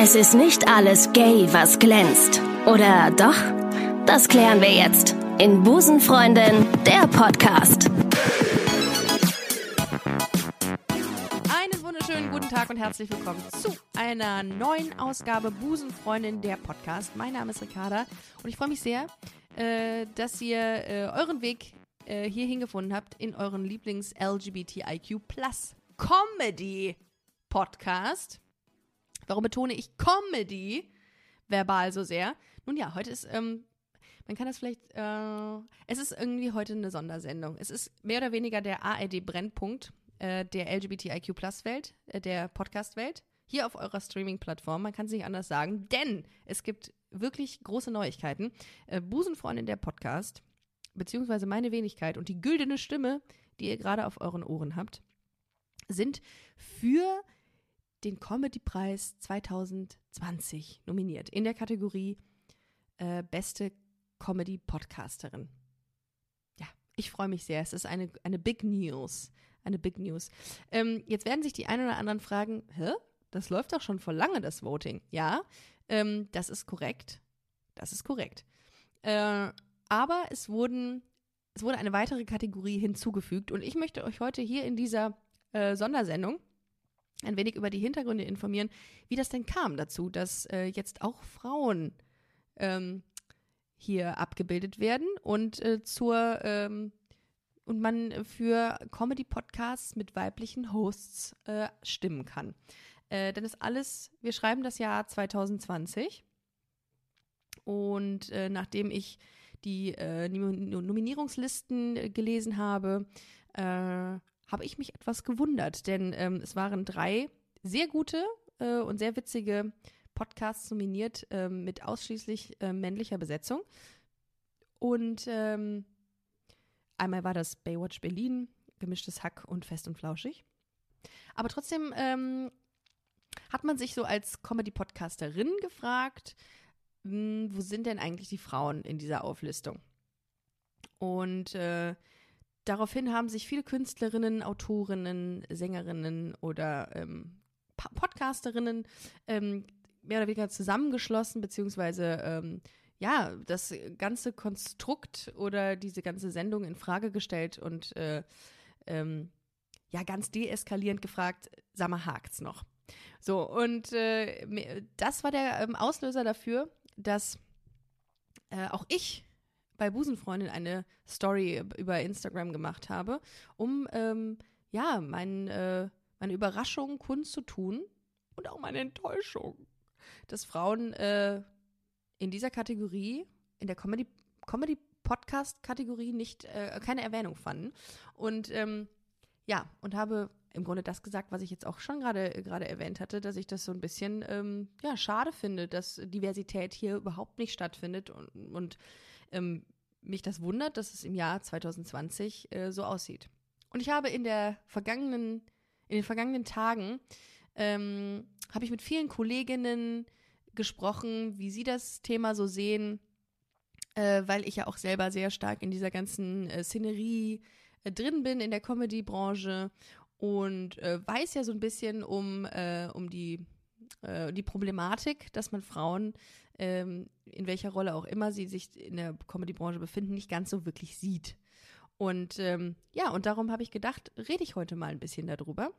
Es ist nicht alles gay, was glänzt. Oder doch? Das klären wir jetzt in Busenfreundin, der Podcast. Einen wunderschönen guten Tag und herzlich willkommen zu einer neuen Ausgabe Busenfreundin, der Podcast. Mein Name ist Ricarda und ich freue mich sehr, äh, dass ihr äh, euren Weg äh, hierhin gefunden habt in euren Lieblings-LGBTIQ Plus Comedy Podcast. Warum betone ich Comedy verbal so sehr? Nun ja, heute ist, ähm, man kann das vielleicht, äh, es ist irgendwie heute eine Sondersendung. Es ist mehr oder weniger der ARD-Brennpunkt äh, der LGBTIQ Plus-Welt, äh, der Podcast-Welt, hier auf eurer Streaming-Plattform. Man kann es nicht anders sagen, denn es gibt wirklich große Neuigkeiten. Äh, Busenfreundin der Podcast, beziehungsweise meine Wenigkeit und die güldene Stimme, die ihr gerade auf euren Ohren habt, sind für den Comedy-Preis 2020 nominiert in der Kategorie äh, Beste Comedy-Podcasterin. Ja, ich freue mich sehr. Es ist eine, eine Big News. Eine Big News. Ähm, jetzt werden sich die einen oder anderen fragen, hä? Das läuft doch schon vor lange, das Voting. Ja, ähm, das ist korrekt. Das ist korrekt. Äh, aber es wurden, es wurde eine weitere Kategorie hinzugefügt und ich möchte euch heute hier in dieser äh, Sondersendung ein wenig über die Hintergründe informieren, wie das denn kam dazu, dass äh, jetzt auch Frauen ähm, hier abgebildet werden und äh, zur ähm, und man für Comedy-Podcasts mit weiblichen Hosts äh, stimmen kann. Äh, denn das alles, wir schreiben das Jahr 2020 und äh, nachdem ich die äh, Nominierungslisten gelesen habe, habe ich mich etwas gewundert, denn ähm, es waren drei sehr gute äh, und sehr witzige Podcasts nominiert äh, mit ausschließlich äh, männlicher Besetzung. Und ähm, einmal war das Baywatch Berlin, gemischtes Hack und fest und flauschig. Aber trotzdem ähm, hat man sich so als Comedy-Podcasterin gefragt, mh, hm, wo sind denn eigentlich die Frauen in dieser Auflistung? Und äh, daraufhin haben sich viele Künstlerinnen, Autorinnen, Sängerinnen oder ähm, Podcasterinnen ähm, mehr oder weniger zusammengeschlossen, beziehungsweise ähm, ja, das ganze Konstrukt oder diese ganze Sendung in Frage gestellt und äh, ähm, ja, ganz deeskalierend gefragt, sag mal, hakt's noch? So, und äh, das war der ähm, Auslöser dafür, dass äh, auch ich bei Busenfreundin eine Story über Instagram gemacht habe, um ähm, ja mein, äh, meine Überraschung kundzutun und auch meine Enttäuschung, dass Frauen äh, in dieser Kategorie, in der Comedy, Comedy Podcast Kategorie nicht äh, keine Erwähnung fanden. Und ähm, ja und habe im Grunde das gesagt, was ich jetzt auch schon gerade gerade erwähnt hatte, dass ich das so ein bisschen ähm, ja schade finde, dass Diversität hier überhaupt nicht stattfindet und, und ähm, mich das wundert, dass es im Jahr 2020 äh, so aussieht. Und ich habe in der vergangenen, in den vergangenen Tagen ähm, habe ich mit vielen Kolleginnen gesprochen, wie sie das Thema so sehen, äh, weil ich ja auch selber sehr stark in dieser ganzen äh, Szenerie äh, drin bin in der Comedy-Branche und äh, weiß ja so ein bisschen um, äh, um die, die Problematik, dass man Frauen ähm, in welcher Rolle auch immer sie sich in der Comedy-Branche befinden, nicht ganz so wirklich sieht. Und ähm, ja, und darum habe ich gedacht, rede ich heute mal ein bisschen darüber.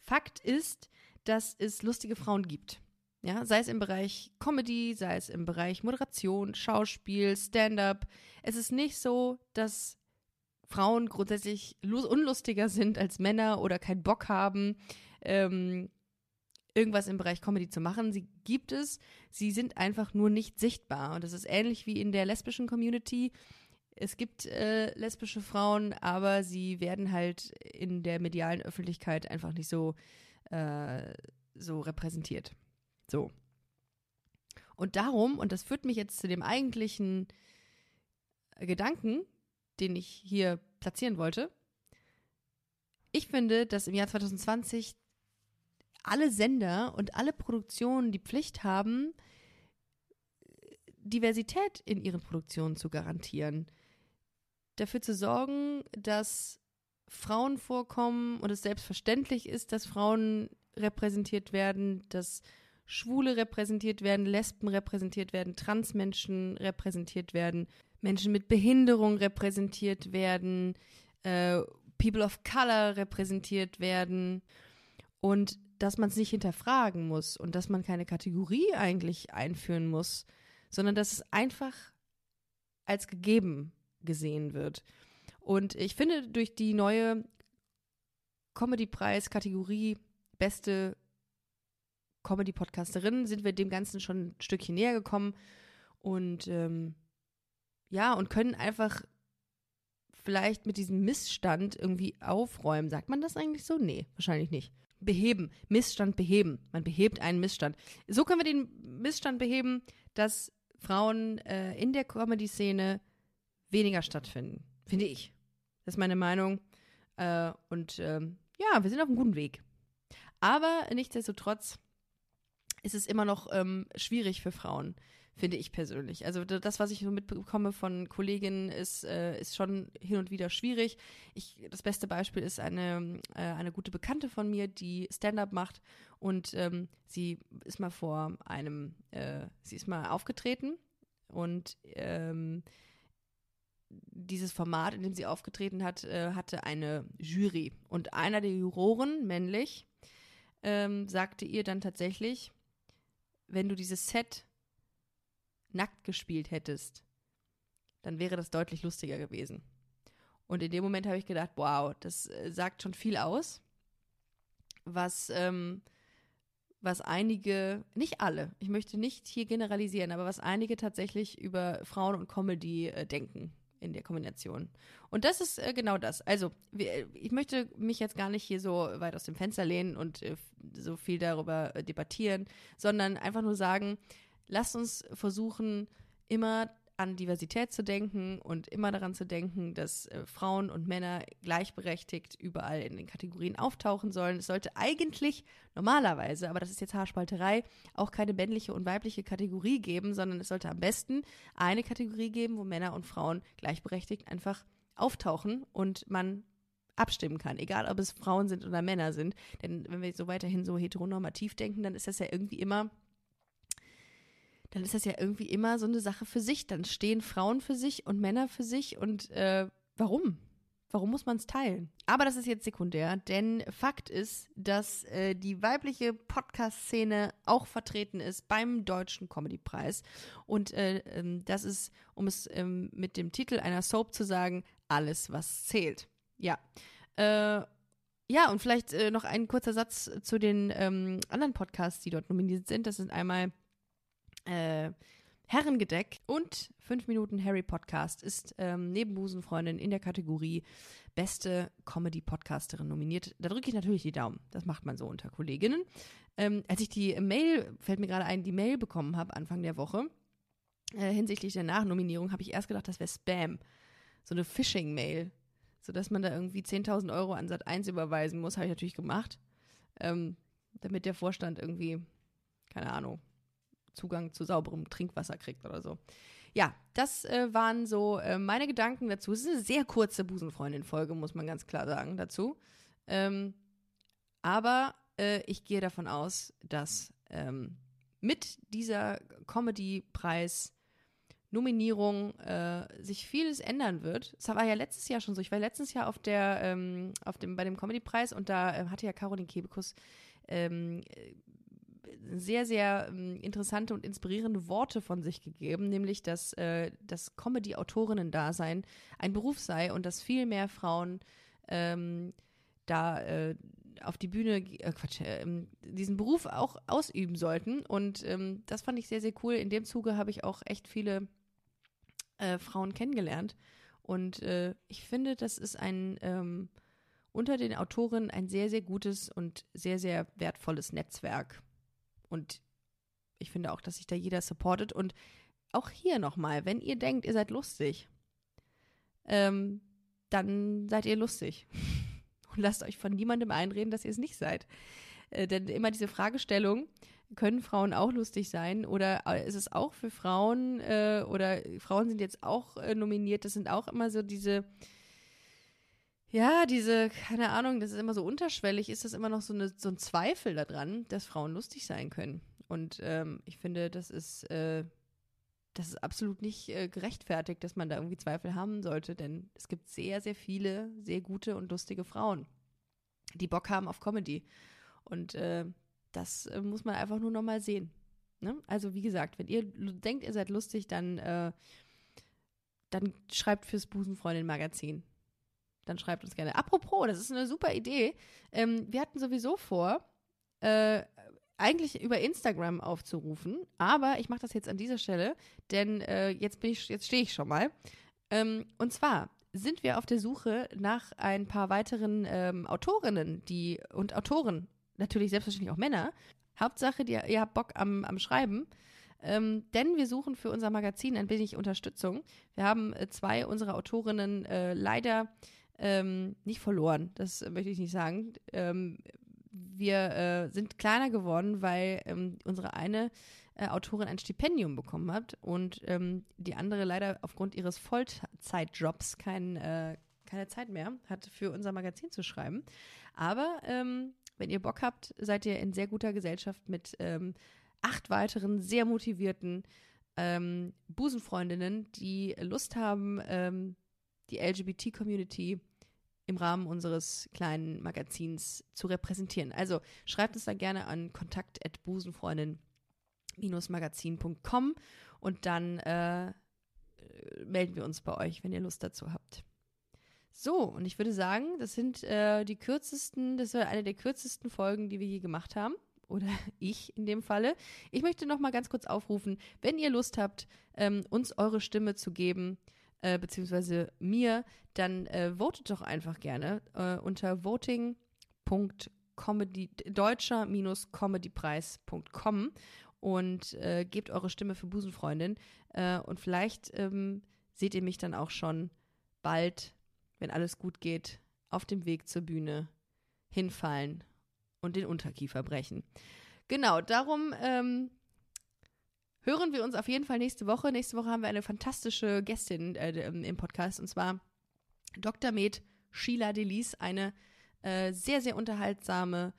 Fakt ist, dass es lustige Frauen gibt. Ja, sei es im Bereich Comedy, sei es im Bereich Moderation, Schauspiel, Stand-up. Es ist nicht so, dass Frauen grundsätzlich unlustiger sind als Männer oder keinen Bock haben. Ähm, irgendwas im Bereich Comedy zu machen. Sie gibt es, sie sind einfach nur nicht sichtbar. Und das ist ähnlich wie in der lesbischen Community. Es gibt äh, lesbische Frauen, aber sie werden halt in der medialen Öffentlichkeit einfach nicht so, äh, so repräsentiert. So. Und darum, und das führt mich jetzt zu dem eigentlichen Gedanken, den ich hier platzieren wollte. Ich finde, dass im Jahr 2020 alle Sender und alle Produktionen die Pflicht haben, Diversität in ihren Produktionen zu garantieren. Dafür zu sorgen, dass Frauen vorkommen und es selbstverständlich ist, dass Frauen repräsentiert werden, dass Schwule repräsentiert werden, Lesben repräsentiert werden, Transmenschen repräsentiert werden, Menschen mit Behinderung repräsentiert werden, äh, People of Color repräsentiert werden und dass man es nicht hinterfragen muss und dass man keine Kategorie eigentlich einführen muss, sondern dass es einfach als gegeben gesehen wird. Und ich finde, durch die neue Comedy-Preis-Kategorie beste Comedy-Podcasterin sind wir dem Ganzen schon ein Stückchen näher gekommen und ähm, ja, und können einfach vielleicht mit diesem Missstand irgendwie aufräumen. Sagt man das eigentlich so? Nee, wahrscheinlich nicht. Beheben, Missstand beheben. Man behebt einen Missstand. So können wir den Missstand beheben, dass Frauen äh, in der Comedy-Szene weniger stattfinden. Finde ich. Das ist meine Meinung. Äh, und ähm, ja, wir sind auf einem guten Weg. Aber nichtsdestotrotz ist es immer noch ähm, schwierig für Frauen, finde ich persönlich. Also das, was ich so mitbekomme von Kolleginnen, ist, äh, ist schon hin und wieder schwierig. Ich, das beste Beispiel ist eine, äh, eine gute Bekannte von mir, die Stand-up macht und ähm, sie ist mal vor einem, äh, sie ist mal aufgetreten und ähm, dieses Format, in dem sie aufgetreten hat, äh, hatte eine Jury. Und einer der Juroren, männlich, ähm, sagte ihr dann tatsächlich, wenn du dieses Set nackt gespielt hättest, dann wäre das deutlich lustiger gewesen. Und in dem Moment habe ich gedacht, wow, das äh, sagt schon viel aus, was, ähm, was einige, nicht alle, ich möchte nicht hier generalisieren, aber was einige tatsächlich über Frauen und Comedy äh, denken in der Kombination. Und das ist äh, genau das. Also, wir, ich möchte mich jetzt gar nicht hier so weit aus dem Fenster lehnen und äh, so viel darüber äh, debattieren, sondern einfach nur sagen, lasst uns versuchen, immer an Diversität zu denken und immer daran zu denken, dass äh, Frauen und Männer gleichberechtigt überall in den Kategorien auftauchen sollen. Es sollte eigentlich normalerweise, aber das ist jetzt Haarspalterei, auch keine männliche und weibliche Kategorie geben, sondern es sollte am besten eine Kategorie geben, wo Männer und Frauen gleichberechtigt einfach auftauchen und man abstimmen kann, egal ob es Frauen sind oder Männer sind. Denn wenn wir so weiterhin so heteronormativ denken, dann ist das ja irgendwie immer dann ist das ja irgendwie immer so eine Sache für sich. Dann stehen Frauen für sich und Männer für sich und äh, warum? Warum muss man es teilen? Aber das ist jetzt sekundär, denn Fakt ist, dass äh, die weibliche Podcast-Szene auch vertreten ist beim Deutschen Comedy-Preis. Und äh, ähm, das ist, um es ähm, mit dem Titel einer Soap zu sagen, alles, was zählt. Ja. Äh, ja, und vielleicht äh, noch ein kurzer Satz zu den ähm, anderen Podcasts, die dort nominiert sind. Das sind einmal äh, Herrengedeck und 5 Minuten Harry Podcast ist ähm, neben Busenfreundin in der Kategorie Beste Comedy-Podcasterin nominiert. Da drücke ich natürlich die Daumen. Das macht man so unter Kolleginnen. Ähm, als ich die Mail, fällt mir gerade ein, die Mail bekommen habe Anfang der Woche äh, hinsichtlich der Nachnominierung, habe ich erst gedacht, das wäre Spam. So eine Phishing-Mail. Sodass man da irgendwie 10.000 Euro an Sat 1 überweisen muss, habe ich natürlich gemacht. Ähm, damit der Vorstand irgendwie, keine Ahnung, Zugang zu sauberem Trinkwasser kriegt oder so. Ja, das äh, waren so äh, meine Gedanken dazu. Es ist eine sehr kurze Busenfreundin-Folge, muss man ganz klar sagen dazu. Ähm, aber äh, ich gehe davon aus, dass ähm, mit dieser Comedy-Preis Nominierung äh, sich vieles ändern wird. Es war ja letztes Jahr schon so. Ich war letztes Jahr auf der, ähm, auf dem, bei dem Comedy-Preis und da äh, hatte ja Caroline Kebekus ähm, sehr, sehr ähm, interessante und inspirierende Worte von sich gegeben, nämlich, dass äh, das Comedy-Autorinnen-Dasein ein Beruf sei und dass viel mehr Frauen ähm, da äh, auf die Bühne, äh, Quatsch, äh, diesen Beruf auch ausüben sollten. Und ähm, das fand ich sehr, sehr cool. In dem Zuge habe ich auch echt viele äh, Frauen kennengelernt. Und äh, ich finde, das ist ein ähm, unter den Autoren ein sehr, sehr gutes und sehr, sehr wertvolles Netzwerk. Und ich finde auch, dass sich da jeder supportet. Und auch hier nochmal, wenn ihr denkt, ihr seid lustig, ähm, dann seid ihr lustig. Und lasst euch von niemandem einreden, dass ihr es nicht seid. Äh, denn immer diese Fragestellung, können Frauen auch lustig sein oder äh, ist es auch für Frauen äh, oder Frauen sind jetzt auch äh, nominiert, das sind auch immer so diese, ja, diese, keine Ahnung, das ist immer so unterschwellig, ist das immer noch so, eine, so ein Zweifel daran, dass Frauen lustig sein können. Und ähm, ich finde, das ist, äh, das ist absolut nicht äh, gerechtfertigt, dass man da irgendwie Zweifel haben sollte, denn es gibt sehr, sehr viele sehr gute und lustige Frauen, die Bock haben auf Comedy. Und äh, das äh, muss man einfach nur nochmal sehen. Ne? Also wie gesagt, wenn ihr denkt, ihr seid lustig, dann, äh, dann schreibt fürs Busenfreundin-Magazin. Dann schreibt uns gerne. Apropos, das ist eine super Idee. Ähm, wir hatten sowieso vor, äh, eigentlich über Instagram aufzurufen, aber ich mache das jetzt an dieser Stelle, denn äh, jetzt jetzt stehe ich schon mal. Ähm, und zwar sind wir auf der Suche nach ein paar weiteren ähm, Autorinnen, die und Autoren, natürlich selbstverständlich auch Männer. Hauptsache, die, ihr habt Bock am, am Schreiben. Ähm, denn wir suchen für unser Magazin ein wenig Unterstützung. Wir haben äh, zwei unserer Autorinnen äh, leider ähm, nicht verloren, das möchte ich nicht sagen. Ähm, wir äh, sind kleiner geworden, weil ähm, unsere eine äh, Autorin ein Stipendium bekommen hat und ähm, die andere leider aufgrund ihres Vollzeitjobs kein, äh, keine Zeit mehr hat, für unser Magazin zu schreiben. Aber ähm, wenn ihr Bock habt, seid ihr in sehr guter Gesellschaft mit ähm, acht weiteren sehr motivierten Busenfreundinnen, die Lust haben, die LGBT-Community im Rahmen unseres kleinen Magazins zu repräsentieren. Also schreibt uns da gerne an kontakt.busenfreundin-magazin.com und dann äh, melden wir uns bei euch, wenn ihr Lust dazu habt. So, und ich würde sagen, das sind äh, die kürzesten, das war eine der kürzesten Folgen, die wir je gemacht haben. Oder ich in dem Falle. Ich möchte noch mal ganz kurz aufrufen, wenn ihr Lust habt, ähm, uns eure Stimme zu geben, äh, beziehungsweise mir, dann äh, votet doch einfach gerne äh, unter voting.comedy deutscher-comedypreis.com und äh, gebt eure Stimme für Busenfreundin äh, und vielleicht ähm, seht ihr mich dann auch schon bald, wenn alles gut geht, auf dem Weg zur Bühne hinfallen und den Unterkiefer brechen. Genau, darum ähm, hören wir uns auf jeden Fall nächste Woche. Nächste Woche haben wir eine fantastische Gästin äh, im Podcast und zwar Dr. Med Sheila Delis, eine äh, sehr, sehr unterhaltsame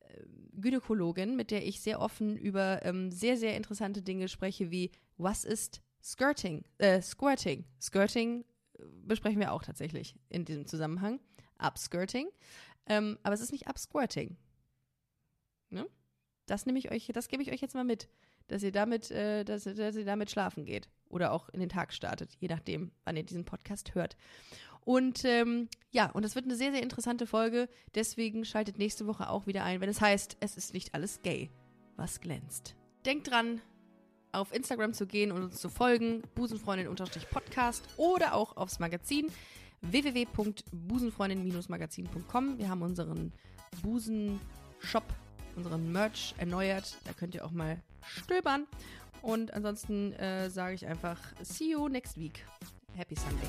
äh, Gynäkologin, mit der ich sehr offen über ähm, sehr, sehr interessante Dinge spreche, wie was ist Skirting, äh, Squirting. Skirting äh, besprechen wir auch tatsächlich in diesem Zusammenhang. Upskirting. Ähm, aber es ist nicht Upsquirting. Ne? Das nehme ich euch, das gebe ich euch jetzt mal mit dass ihr damit, äh, dass, dass ihr damit schlafen geht oder auch in den Tag startet, je nachdem, wann ihr diesen Podcast hört. Und ähm, ja, und das wird eine sehr, sehr interessante Folge. Deswegen schaltet nächste Woche auch wieder ein, wenn es heißt, es ist nicht alles gay, was glänzt. Denkt dran, auf Instagram zu gehen und uns zu folgen, busenfreundin-podcast oder auch aufs Magazin www.busenfreundin-magazin.com. Wir haben unseren Busen-Shop unseren Merch erneuert. Da könnt ihr auch mal stöbern. Und ansonsten äh, sage ich einfach, see you next week. Happy Sunday.